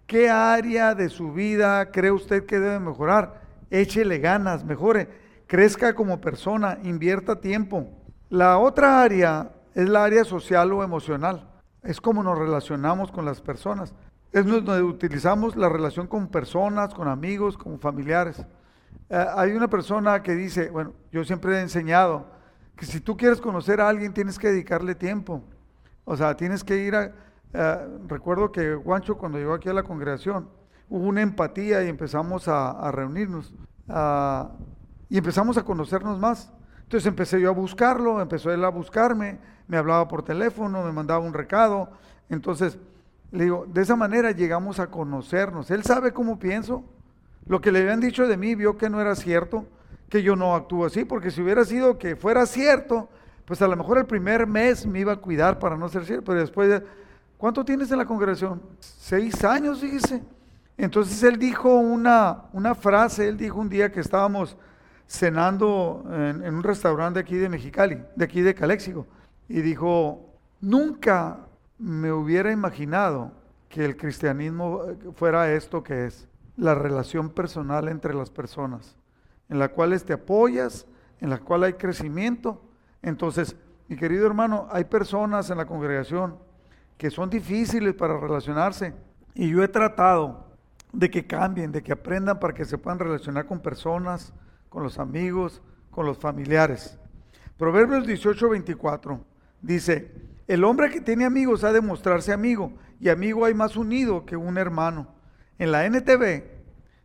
¿Qué área de su vida cree usted que debe mejorar? Échele ganas, mejore, crezca como persona, invierta tiempo. La otra área es la área social o emocional. Es como nos relacionamos con las personas. Es donde utilizamos la relación con personas, con amigos, con familiares. Eh, hay una persona que dice, bueno, yo siempre he enseñado que si tú quieres conocer a alguien tienes que dedicarle tiempo. O sea, tienes que ir a, recuerdo que Juancho cuando llegó aquí a la congregación hubo una empatía y empezamos a, reunirnos y empezamos a conocernos más. Entonces empecé yo a buscarlo, empezó él a buscarme, me hablaba por teléfono, me mandaba un recado. Entonces le digo, de esa manera llegamos a conocernos. Él sabe cómo pienso. Lo que le habían dicho de mí vio que no era cierto, que yo no actúo así, porque si hubiera sido que fuera cierto, pues a lo mejor el primer mes me iba a cuidar para no ser cierto, pero después ¿Cuánto tienes en la congregación? Seis años, fíjese. Entonces él dijo una, una frase, él dijo un día que estábamos cenando en, un restaurante de aquí de Mexicali, de aquí de Calexico, y dijo, nunca me hubiera imaginado que el cristianismo fuera esto que es, la relación personal entre las personas, en la cual te apoyas, en la cual hay crecimiento. Entonces, mi querido hermano, hay personas en la congregación que son difíciles para relacionarse. Y yo he tratado de que cambien, de que aprendan para que se puedan relacionar con personas, con los amigos, con los familiares. Proverbios 18, 24 dice, el hombre que tiene amigos ha de mostrarse amigo, y amigo hay más unido que un hermano. En la NTV,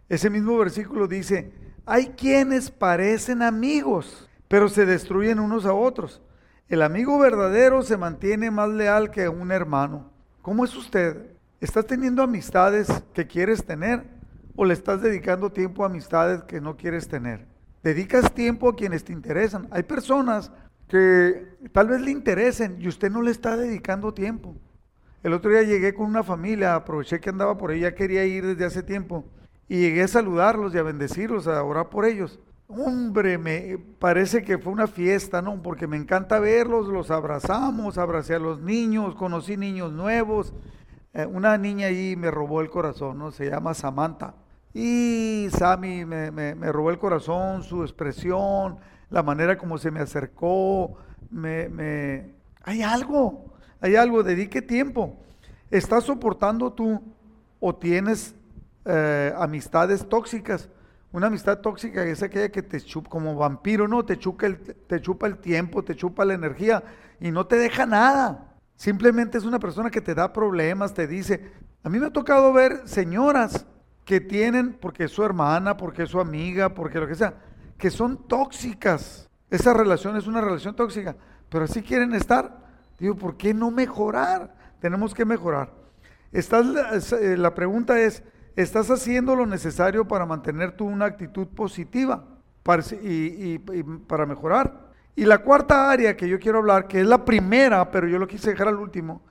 ese mismo versículo dice, hay quienes parecen amigos, pero se destruyen unos a otros. El amigo verdadero se mantiene más leal que un hermano. ¿Cómo es usted? ¿Estás teniendo amistades que quieres tener o le estás dedicando tiempo a amistades que no quieres tener? Dedicas tiempo a quienes te interesan. Hay personas que tal vez le interesen y usted no le está dedicando tiempo. El otro día llegué con una familia, aproveché que andaba por ya quería ir desde hace tiempo y llegué a saludarlos y a bendecirlos, a orar por ellos. Hombre, me parece que fue una fiesta, ¿no? Porque me encanta verlos, los abrazamos, abracé a los niños, conocí niños nuevos. Eh, una niña ahí me robó el corazón, ¿no? Se llama Samantha. Y Sammy me, me, robó el corazón, su expresión, la manera como se me acercó. Me, me... Hay algo, hay algo, dedique tiempo. ¿Estás soportando tú o tienes eh, amistades tóxicas? Una amistad tóxica es aquella que te chupa, como vampiro, ¿no? Te chupa, el, te chupa el tiempo, te chupa la energía y no te deja nada. Simplemente es una persona que te da problemas, te dice. A mí me ha tocado ver señoras que tienen, porque es su hermana, porque es su amiga, porque lo que sea, que son tóxicas. Esa relación es una relación tóxica, pero así quieren estar. Digo, ¿por qué no mejorar? Tenemos que mejorar. Eh, la pregunta es, ¿estás haciendo lo necesario para mantener tú una actitud positiva para, y, para mejorar? Y la cuarta área que yo quiero hablar, que es la primera, pero yo lo quise dejar al último,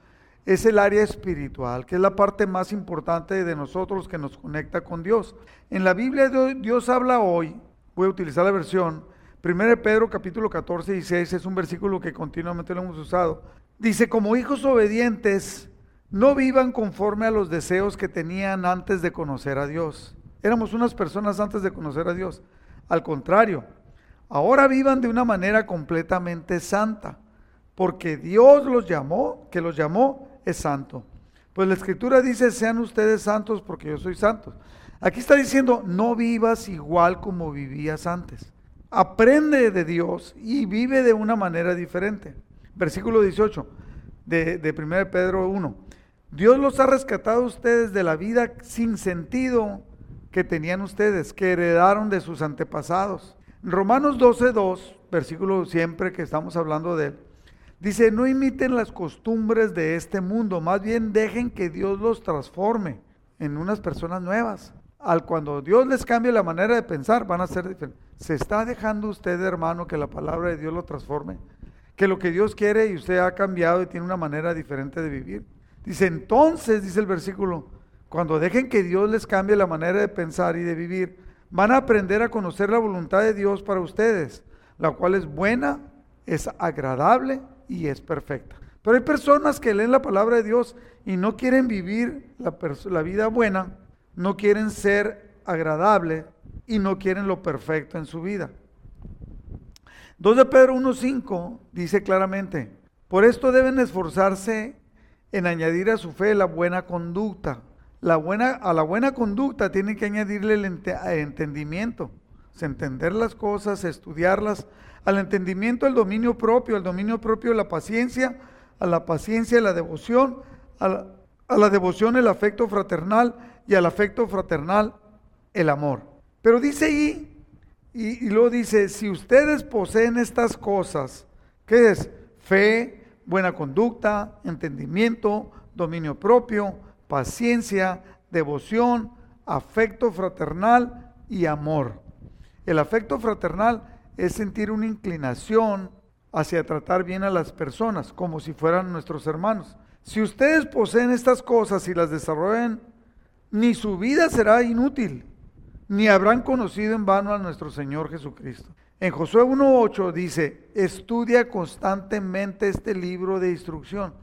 es el área espiritual, que es la parte más importante de nosotros que nos conecta con Dios. En la Biblia Dios habla hoy, voy a utilizar la versión, 1 Pedro capítulo 14 y 16 es un versículo que continuamente lo hemos usado. Dice, como hijos obedientes, no vivan conforme a los deseos que tenían antes de conocer a Dios. Éramos unas personas antes de conocer a Dios. Al contrario, ahora vivan de una manera completamente santa, porque Dios los llamó, que los llamó es santo. Pues la escritura dice, sean ustedes santos porque yo soy santo. Aquí está diciendo, no vivas igual como vivías antes. Aprende de Dios y vive de una manera diferente. Versículo 18 de, de 1 Pedro 1. Dios los ha rescatado a ustedes de la vida sin sentido que tenían ustedes, que heredaron de sus antepasados. Romanos 12.2, versículo siempre que estamos hablando de él, Dice, no imiten las costumbres de este mundo, más bien dejen que Dios los transforme en unas personas nuevas. Al cuando Dios les cambie la manera de pensar, van a ser diferentes. ¿Se está dejando usted, hermano, que la palabra de Dios lo transforme? Que lo que Dios quiere y usted ha cambiado y tiene una manera diferente de vivir. Dice, entonces, dice el versículo, cuando dejen que Dios les cambie la manera de pensar y de vivir, van a aprender a conocer la voluntad de Dios para ustedes, la cual es buena, es agradable y es perfecta. Pero hay personas que leen la palabra de Dios y no quieren vivir la, vida buena, no quieren ser agradable y no quieren lo perfecto en su vida. 2 de Pedro 1.5 dice claramente, por esto deben esforzarse en añadir a su fe la buena conducta. La buena, a la buena conducta tienen que añadirle el entendimiento, entender las cosas, estudiarlas, al entendimiento el dominio propio, al dominio propio la paciencia, a la paciencia la devoción, a la, devoción el afecto fraternal y al afecto fraternal el amor. Pero dice ahí, y, y luego dice, si ustedes poseen estas cosas, ¿qué es? Fe, buena conducta, entendimiento, dominio propio, paciencia, devoción, afecto fraternal y amor. El afecto fraternal es sentir una inclinación hacia tratar bien a las personas, como si fueran nuestros hermanos. Si ustedes poseen estas cosas y las desarrollan, ni su vida será inútil, ni habrán conocido en vano a nuestro Señor Jesucristo. En Josué 1.8 dice, estudia constantemente este libro de instrucción,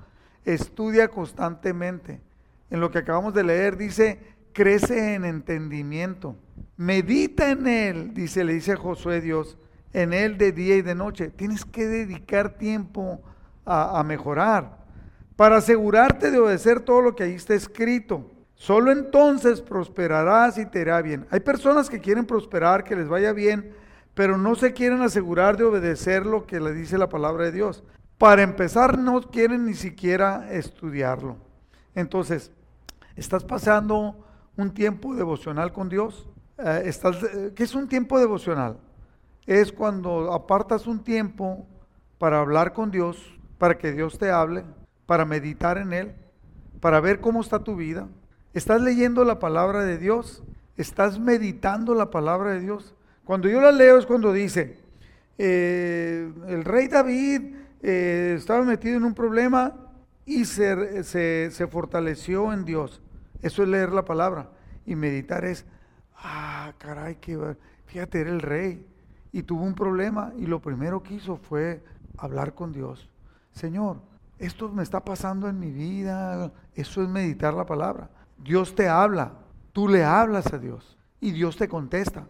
estudia constantemente. En lo que acabamos de leer dice, crece en entendimiento, medita en él, dice, le dice Josué Dios, en Él de día y de noche. Tienes que dedicar tiempo a, mejorar para asegurarte de obedecer todo lo que ahí está escrito. Solo entonces prosperarás y te irá bien. Hay personas que quieren prosperar, que les vaya bien, pero no se quieren asegurar de obedecer lo que le dice la palabra de Dios. Para empezar, no quieren ni siquiera estudiarlo. Entonces, ¿estás pasando un tiempo devocional con Dios? Eh, ¿estás, eh, ¿Qué es un tiempo devocional? es cuando apartas un tiempo para hablar con Dios, para que Dios te hable, para meditar en Él, para ver cómo está tu vida. ¿Estás leyendo la palabra de Dios? ¿Estás meditando la palabra de Dios? Cuando yo la leo es cuando dice, eh, el rey David eh, estaba metido en un problema y se, se fortaleció en Dios. Eso es leer la palabra. Y meditar es, ah, caray, que, fíjate, era el rey y tuvo un problema y lo primero que hizo fue hablar con Dios. Señor, esto me está pasando en mi vida, eso es meditar la palabra. Dios te habla, tú le hablas a Dios y Dios te contesta.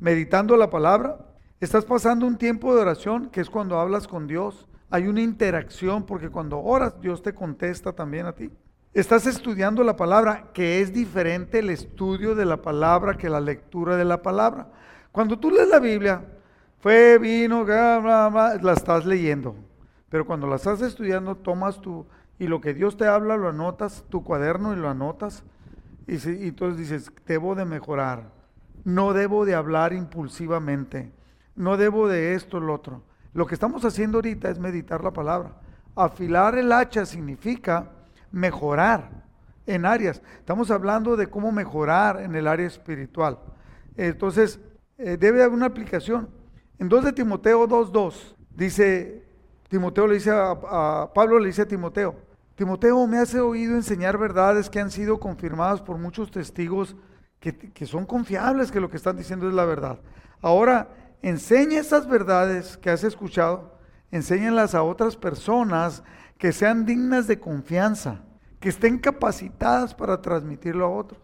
Meditando la palabra, estás pasando un tiempo de oración que es cuando hablas con Dios. Hay una interacción porque cuando oras Dios te contesta también a ti. Estás estudiando la palabra, que es diferente el estudio de la palabra que la lectura de la palabra. Cuando tú lees la Biblia, fue, vino, la estás leyendo. Pero cuando la estás estudiando, tomas tu, y lo que Dios te habla, lo anotas, tu cuaderno y lo anotas. Y, y entonces dices, debo de mejorar. No debo de hablar impulsivamente. No debo de esto, lo otro. Lo que estamos haciendo ahorita es meditar la palabra. Afilar el hacha significa mejorar en áreas. Estamos hablando de cómo mejorar en el área espiritual. Entonces, eh, debe haber una aplicación. En 2 de Timoteo 2.2 dice, Timoteo le dice a, Pablo le dice a Timoteo, Timoteo, me has oído enseñar verdades que han sido confirmadas por muchos testigos que, son confiables, que lo que están diciendo es la verdad. Ahora, enseña esas verdades que has escuchado, enséñalas a otras personas que sean dignas de confianza, que estén capacitadas para transmitirlo a otros.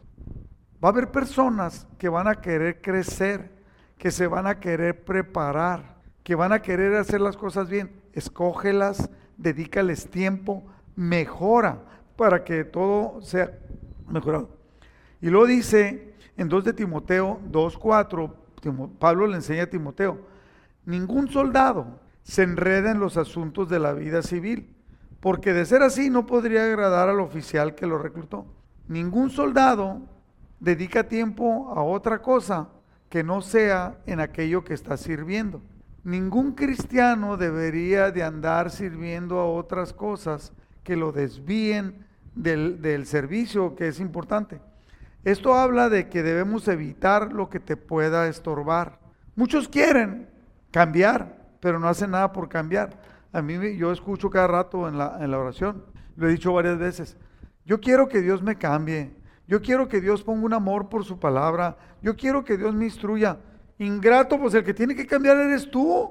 Va a haber personas que van a querer crecer, que se van a querer preparar, que van a querer hacer las cosas bien. Escógelas, dedícales tiempo, mejora para que todo sea mejorado. Y luego dice en 2 de Timoteo 2.4, Pablo le enseña a Timoteo, ningún soldado se enreda en los asuntos de la vida civil porque de ser así no podría agradar al oficial que lo reclutó. Ningún soldado dedica tiempo a otra cosa que no sea en aquello que está sirviendo. Ningún cristiano debería de andar sirviendo a otras cosas que lo desvíen del, del servicio que es importante. Esto habla de que debemos evitar lo que te pueda estorbar. Muchos quieren cambiar, pero no hacen nada por cambiar. A mí yo escucho cada rato en la, en la oración, lo he dicho varias veces, yo quiero que Dios me cambie, yo quiero que Dios ponga un amor por su palabra, yo quiero que Dios me instruya. Ingrato, pues el que tiene que cambiar eres tú,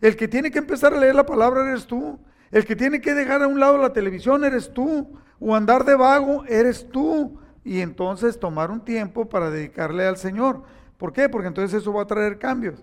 el que tiene que empezar a leer la palabra eres tú, el que tiene que dejar a un lado la televisión eres tú, o andar de vago eres tú, y entonces tomar un tiempo para dedicarle al Señor. ¿Por qué? Porque entonces eso va a traer cambios.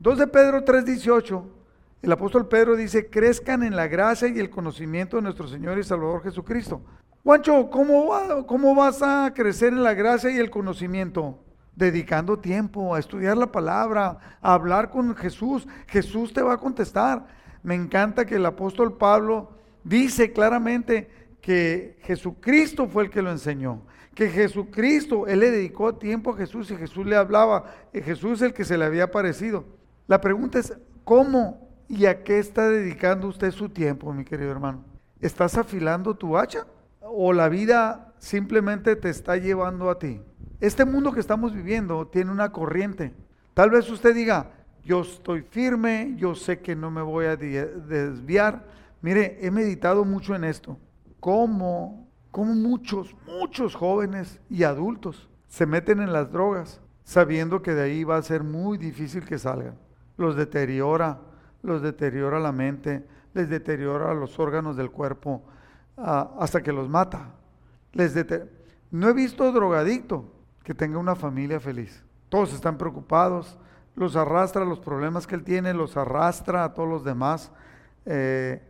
2 de Pedro 3:18 el apóstol Pedro dice, crezcan en la gracia y el conocimiento de nuestro Señor y Salvador Jesucristo. Juancho, ¿cómo, ¿cómo vas a crecer en la gracia y el conocimiento? Dedicando tiempo a estudiar la palabra, a hablar con Jesús. Jesús te va a contestar. Me encanta que el apóstol Pablo dice claramente que Jesucristo fue el que lo enseñó. Que Jesucristo, él le dedicó tiempo a Jesús y Jesús le hablaba. Jesús es el que se le había parecido. La pregunta es, ¿cómo ¿Y a qué está dedicando usted su tiempo, mi querido hermano? ¿Estás afilando tu hacha? ¿O la vida simplemente te está llevando a ti? Este mundo que estamos viviendo tiene una corriente. Tal vez usted diga, yo estoy firme, yo sé que no me voy a desviar. Mire, he meditado mucho en esto. ¿Cómo, cómo muchos, muchos jóvenes y adultos se meten en las drogas sabiendo que de ahí va a ser muy difícil que salgan? Los deteriora, los deteriora la mente, les deteriora los órganos del cuerpo ah, hasta que los mata. Les no he visto drogadicto que tenga una familia feliz. Todos están preocupados, los arrastra los problemas que él tiene, los arrastra a todos los demás. Eh,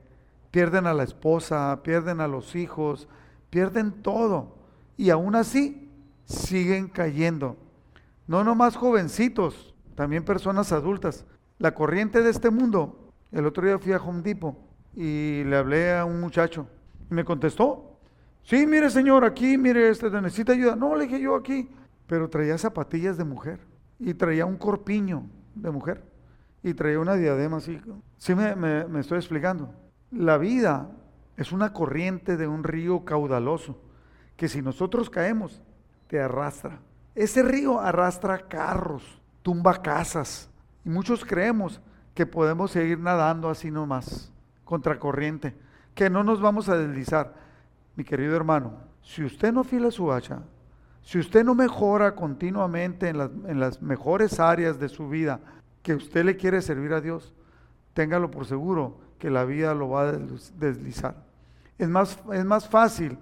pierden a la esposa, pierden a los hijos, pierden todo. Y aún así siguen cayendo. No nomás jovencitos, también personas adultas la corriente de este mundo. El otro día fui a Home Depot y le hablé a un muchacho y me contestó, sí, mire señor, aquí, mire, este, necesita ayuda. No, le dije yo aquí, pero traía zapatillas de mujer y traía un corpiño de mujer y traía una diadema así. Sí me, me estoy explicando. La vida es una corriente de un río caudaloso que si nosotros caemos, te arrastra. Ese río arrastra carros, tumba casas, y muchos creemos que podemos seguir nadando así nomás, contracorriente, que no nos vamos a deslizar. Mi querido hermano, si usted no fila su hacha, si usted no mejora continuamente en las, en las mejores áreas de su vida, que usted le quiere servir a Dios, téngalo por seguro que la vida lo va a deslizar. Es más, es más fácil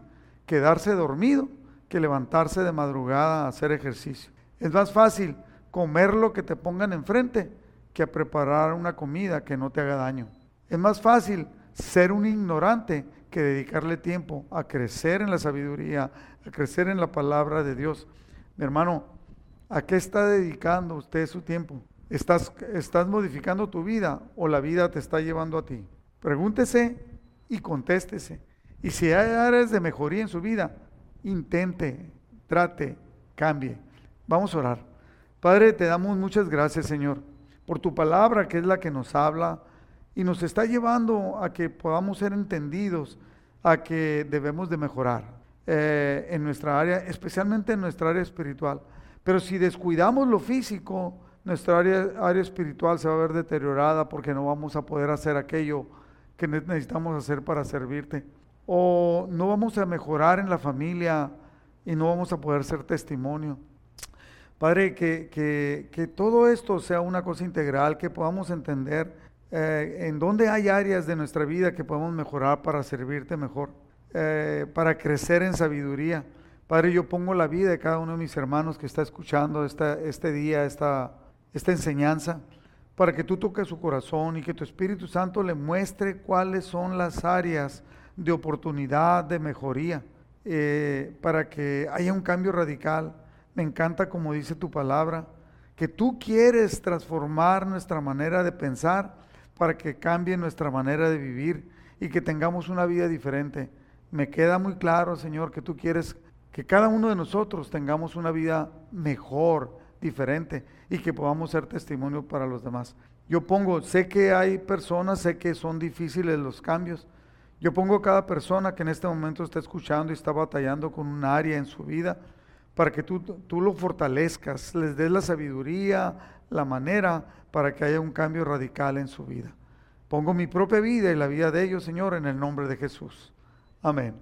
quedarse dormido que levantarse de madrugada a hacer ejercicio. Es más fácil comer lo que te pongan enfrente que a preparar una comida que no te haga daño. Es más fácil ser un ignorante que dedicarle tiempo a crecer en la sabiduría, a crecer en la palabra de Dios. Mi hermano, ¿a qué está dedicando usted su tiempo? ¿Estás, ¿Estás modificando tu vida o la vida te está llevando a ti? Pregúntese y contéstese. Y si hay áreas de mejoría en su vida, intente, trate, cambie. Vamos a orar. Padre, te damos muchas gracias, Señor, por tu palabra que es la que nos habla y nos está llevando a que podamos ser entendidos, a que debemos de mejorar eh, en nuestra área, especialmente en nuestra área espiritual. Pero si descuidamos lo físico, nuestra área, área espiritual se va a ver deteriorada porque no vamos a poder hacer aquello que necesitamos hacer para servirte. O no vamos a mejorar en la familia y no vamos a poder ser testimonio. Padre, que, que, todo esto sea una cosa integral, que podamos entender eh, en dónde hay áreas de nuestra vida que podemos mejorar para servirte mejor, eh, para crecer en sabiduría. Padre, yo pongo la vida de cada uno de mis hermanos que está escuchando esta, este día, esta, esta enseñanza, para que tú toques su corazón y que tu Espíritu Santo le muestre cuáles son las áreas de oportunidad, de mejoría, eh, para que haya un cambio radical me encanta como dice tu palabra, que tú quieres transformar nuestra manera de pensar para que cambie nuestra manera de vivir y que tengamos una vida diferente. Me queda muy claro, Señor, que tú quieres que cada uno de nosotros tengamos una vida mejor, diferente y que podamos ser testimonio para los demás. Yo pongo, sé que hay personas, sé que son difíciles los cambios. Yo pongo cada persona que en este momento está escuchando y está batallando con un área en su vida para que tú, tú lo fortalezcas, les des la sabiduría, la manera para que haya un cambio radical en su vida. Pongo mi propia vida y la vida de ellos, Señor, en el nombre de Jesús. Amén.